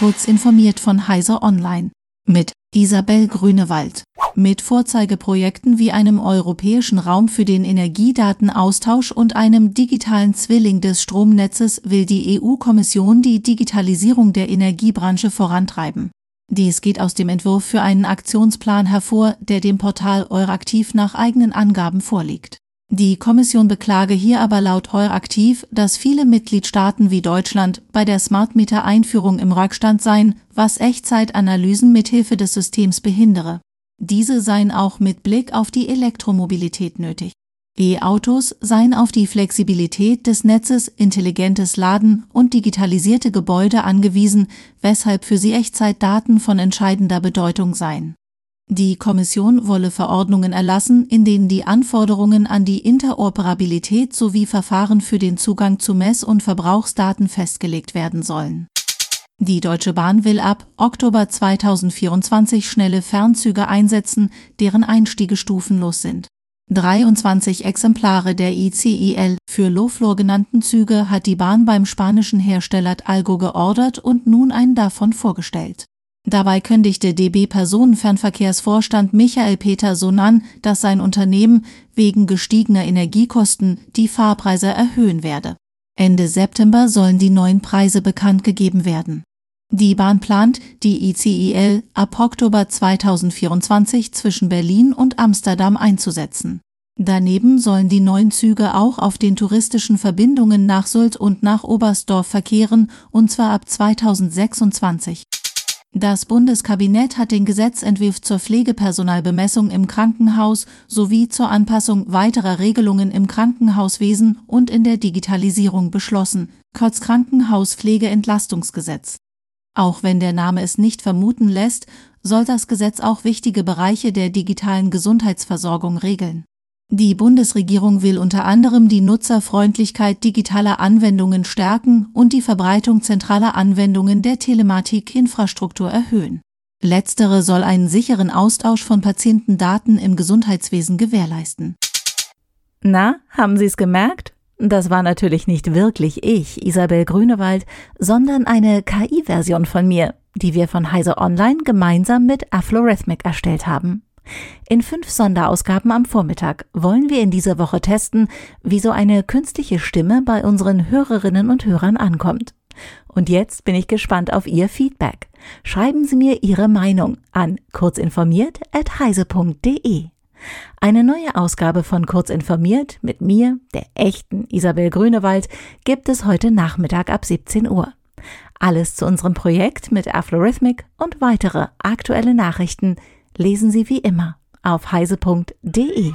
Kurz informiert von Heiser Online. Mit Isabel Grünewald. Mit Vorzeigeprojekten wie einem europäischen Raum für den Energiedatenaustausch und einem digitalen Zwilling des Stromnetzes will die EU-Kommission die Digitalisierung der Energiebranche vorantreiben. Dies geht aus dem Entwurf für einen Aktionsplan hervor, der dem Portal Euraktiv nach eigenen Angaben vorliegt. Die Kommission beklage hier aber laut Euraktiv, dass viele Mitgliedstaaten wie Deutschland bei der Smart Meter Einführung im Rückstand seien, was Echtzeitanalysen mithilfe des Systems behindere. Diese seien auch mit Blick auf die Elektromobilität nötig. E-Autos seien auf die Flexibilität des Netzes, intelligentes Laden und digitalisierte Gebäude angewiesen, weshalb für sie Echtzeitdaten von entscheidender Bedeutung seien. Die Kommission wolle Verordnungen erlassen, in denen die Anforderungen an die Interoperabilität sowie Verfahren für den Zugang zu Mess- und Verbrauchsdaten festgelegt werden sollen. Die Deutsche Bahn will ab Oktober 2024 schnelle Fernzüge einsetzen, deren Einstiege stufenlos sind. 23 Exemplare der ICIL für Low-Floor genannten Züge hat die Bahn beim spanischen Hersteller Algo geordert und nun einen davon vorgestellt. Dabei kündigte DB Personenfernverkehrsvorstand Michael Peter Sonan, dass sein Unternehmen wegen gestiegener Energiekosten die Fahrpreise erhöhen werde. Ende September sollen die neuen Preise bekannt gegeben werden. Die Bahn plant, die ICIL ab Oktober 2024 zwischen Berlin und Amsterdam einzusetzen. Daneben sollen die neuen Züge auch auf den touristischen Verbindungen nach Sylt und nach Oberstdorf verkehren, und zwar ab 2026. Das Bundeskabinett hat den Gesetzentwurf zur Pflegepersonalbemessung im Krankenhaus sowie zur Anpassung weiterer Regelungen im Krankenhauswesen und in der Digitalisierung beschlossen, kurz Krankenhauspflegeentlastungsgesetz. Auch wenn der Name es nicht vermuten lässt, soll das Gesetz auch wichtige Bereiche der digitalen Gesundheitsversorgung regeln. Die Bundesregierung will unter anderem die Nutzerfreundlichkeit digitaler Anwendungen stärken und die Verbreitung zentraler Anwendungen der Telematikinfrastruktur erhöhen. Letztere soll einen sicheren Austausch von Patientendaten im Gesundheitswesen gewährleisten. Na, haben Sie es gemerkt? Das war natürlich nicht wirklich ich, Isabel Grünewald, sondern eine KI-Version von mir, die wir von Heise Online gemeinsam mit Aflorhythmic erstellt haben. In fünf Sonderausgaben am Vormittag wollen wir in dieser Woche testen, wie so eine künstliche Stimme bei unseren Hörerinnen und Hörern ankommt. Und jetzt bin ich gespannt auf Ihr Feedback. Schreiben Sie mir Ihre Meinung an kurzinformiert.heise.de. Eine neue Ausgabe von Kurzinformiert mit mir, der echten Isabel Grünewald, gibt es heute Nachmittag ab 17 Uhr. Alles zu unserem Projekt mit Aflorhythmic und weitere aktuelle Nachrichten lesen Sie wie immer auf heise.de.